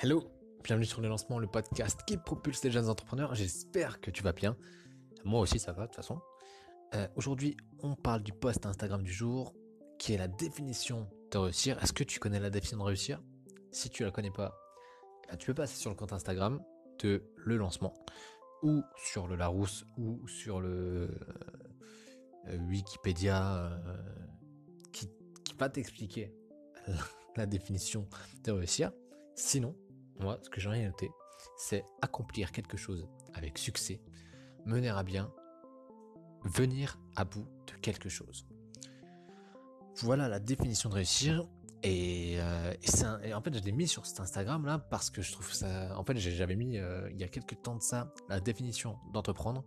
Hello, bienvenue sur le lancement, le podcast qui propulse les jeunes entrepreneurs. J'espère que tu vas bien. Moi aussi, ça va de toute façon. Euh, aujourd'hui, on parle du post Instagram du jour, qui est la définition de réussir. Est-ce que tu connais la définition de réussir? Si tu la connais pas, eh ben, tu peux passer sur le compte Instagram de le lancement, ou sur le Larousse, ou sur le euh, Wikipédia, euh, qui, qui va t'expliquer la définition de réussir. Sinon, moi, ce que j'ai rien noté, c'est accomplir quelque chose avec succès, mener à bien, venir à bout de quelque chose. Voilà la définition de réussir. Et, euh, en fait, je l'ai mis sur cet Instagram là parce que je trouve ça. En fait, j'avais mis euh, il y a quelques temps de ça la définition d'entreprendre.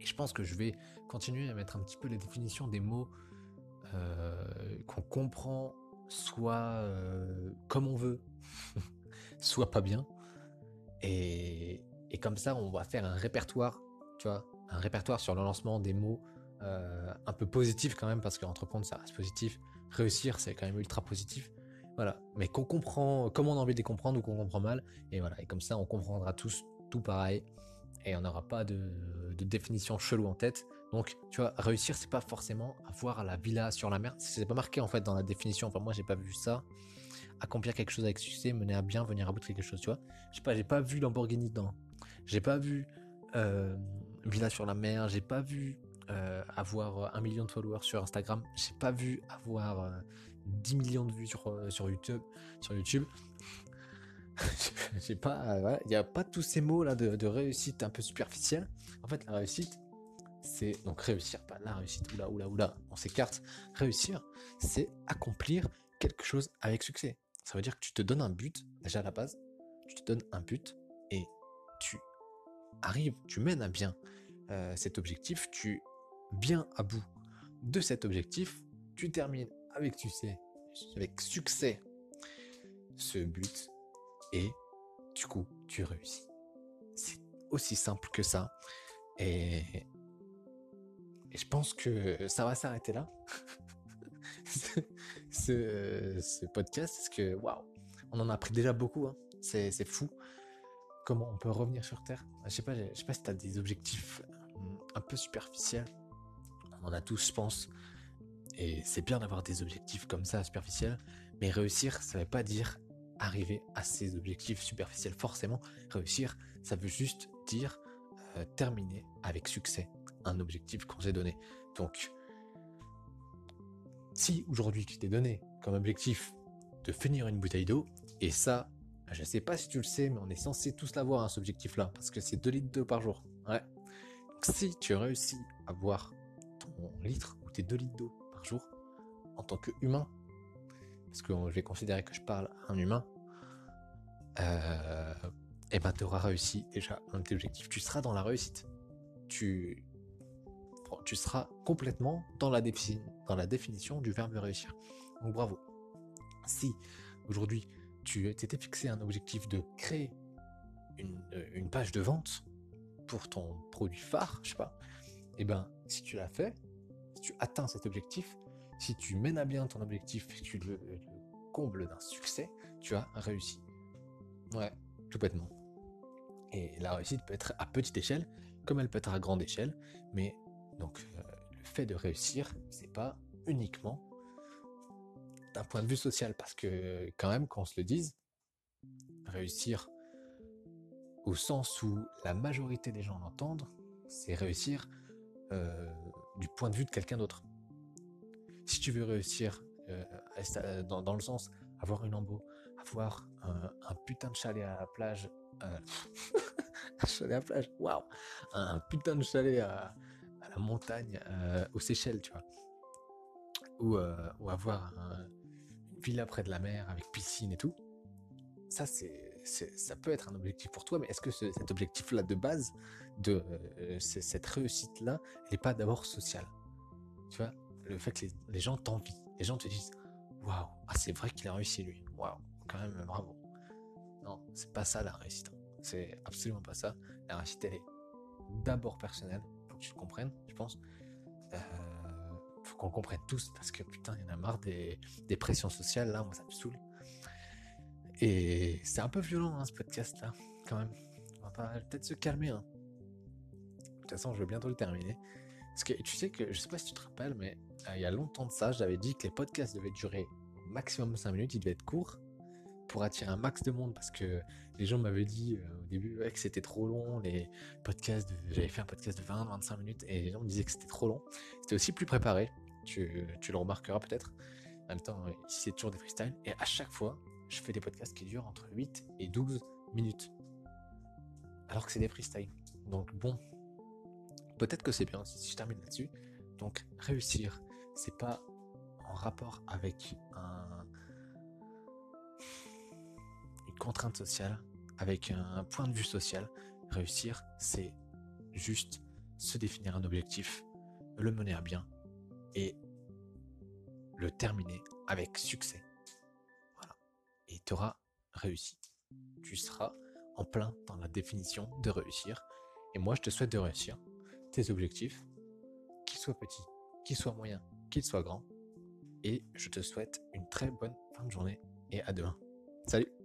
Et je pense que je vais continuer à mettre un petit peu les définitions des mots euh, qu'on comprend soit comme on veut, soit pas bien. Et, comme ça, on va faire un répertoire, tu vois, un répertoire sur le lancement des mots euh, un peu positifs quand même, parce qu'entreprendre, ça reste positif. Réussir, c'est quand même ultra positif. Voilà. Mais qu'on comprend, comme on a envie de les comprendre ou qu'on comprend mal. Et voilà. Et comme ça, on comprendra tous tout pareil. Et on n'aura pas de, de, définition chelou en tête. Donc, tu vois, réussir, c'est pas forcément avoir la villa sur la mer. C'est pas marqué en fait dans la définition. Enfin, moi, j'ai pas vu ça accomplir quelque chose avec succès, mener à bien, venir à bout quelque chose, tu vois. Je sais pas, j'ai pas vu Lamborghini dedans. J'ai pas vu euh, Villa sur la mer, j'ai pas vu euh, avoir un million de followers sur Instagram, j'ai pas vu avoir 10 euh, millions de vues sur, YouTube. Sur YouTube. j'ai pas, il n'y a pas tous ces mots là de, de, réussite un peu superficielle. En fait, la réussite, c'est donc réussir, pas la réussite, oula, oula, oula, on s'écarte. Réussir, c'est accomplir quelque chose avec succès. Ça veut dire que tu te donnes un but, déjà à la base, tu te donnes un but et tu arrives, tu mènes à bien euh, cet objectif, tu viens à bout de cet objectif, tu termines avec succès, avec succès ce but et du coup tu réussis. C'est aussi simple que ça et je pense que ça va s'arrêter là. ce, podcast parce que waouh, on en a appris déjà beaucoup. Hein. C'est, fou comment on peut revenir sur Terre. Je sais pas, je sais pas si tu as des objectifs hum, un peu superficiels. On en a tous, je pense. Et c'est bien d'avoir des objectifs comme ça, superficiels. Mais réussir, ça veut pas dire arriver à ces objectifs superficiels forcément. Réussir, ça veut juste dire euh, terminer avec succès un objectif qu'on s'est donné. Donc, si aujourd'hui tu t'es donné comme objectif de finir une bouteille d'eau, et ça, je sais pas si tu le sais, mais on est censé tous l'avoir, hein, cet objectif-là, parce que c'est 2 litres d'eau par jour. Ouais. Donc si tu réussis à boire ton litre ou tes 2 litres d'eau par jour, en tant qu'humain, parce que je vais considérer que je parle un humain, euh, et eh ben tu auras réussi déjà un de tes objectifs. Tu seras dans la réussite. Tu, tu seras complètement dans la, définition du verbe réussir. Donc bravo. Si aujourd'hui tu t'étais fixé un objectif de créer une, euh, page de vente pour ton produit phare, je sais pas, et eh ben si tu l'as fait, si tu atteins cet objectif, si tu mènes à bien ton objectif et tu le, le combles d'un succès, tu as réussi. Ouais, tout bêtement. Et la réussite peut être à petite échelle, comme elle peut être à grande échelle, mais donc euh, le fait de réussir, c'est pas uniquement d'un point de vue social, parce que quand même, qu'on se le dise, réussir au sens où la majorité des gens l'entendent, c'est réussir euh, du point de vue de quelqu'un d'autre. Si tu veux réussir euh, dans, le sens avoir une embo, avoir un, putain de chalet à la plage, un chalet à la plage, waouh, un putain de chalet à, la montagne, euh, aux Seychelles, tu vois. Ou, euh, ou avoir une villa près de la mer avec piscine et tout. Ça, c'est, ça peut être un objectif pour toi, mais est-ce que cet objectif-là de base, de euh, cette réussite-là, n'est pas d'abord sociale? Tu vois, le fait que les, gens t'envient, les gens te disent Waouh, ah, c'est vrai qu'il a réussi lui, waouh, quand même bravo. Non, c'est pas ça la réussite. C'est absolument pas ça. La réussite, elle est d'abord personnelle, tu comprennes, je pense. Euh, faut qu'on comprenne tous parce que putain, il y en a marre des, pressions sociales là, moi ça me saoule. Et c'est un peu violent hein, ce podcast là, quand même. On va peut-être se calmer. Hein. De toute façon, je vais bientôt le terminer. Parce que tu sais que, je sais pas si tu te rappelles, mais euh, il y a longtemps de ça, j'avais dit que les podcasts devaient durer maximum 5 minutes, ils devaient être courts pour attirer un max de monde parce que les gens m'avaient dit euh, au début que c'était trop long, les podcasts, j'avais fait un podcast de 20-25 minutes et les gens me disaient que c'était trop long. C'était aussi plus préparé, tu, tu le remarqueras peut-être. En même temps, ici c'est toujours des freestyles et à chaque fois, je fais des podcasts qui durent entre 8 et 12 minutes. Alors que c'est des freestyles. Donc bon, peut-être que c'est bien si je termine là-dessus. Donc réussir, c'est pas en rapport avec un, contrainte sociale, avec un point de vue social. Réussir, c'est juste se définir un objectif, le mener à bien et le terminer avec succès. Voilà. Et tu auras réussi. Tu seras en plein dans la définition de réussir. Et moi, je te souhaite de réussir tes objectifs, qu'ils soient petits, qu'ils soient moyens, qu'ils soient grands. Et je te souhaite une très bonne fin de journée et à demain. Salut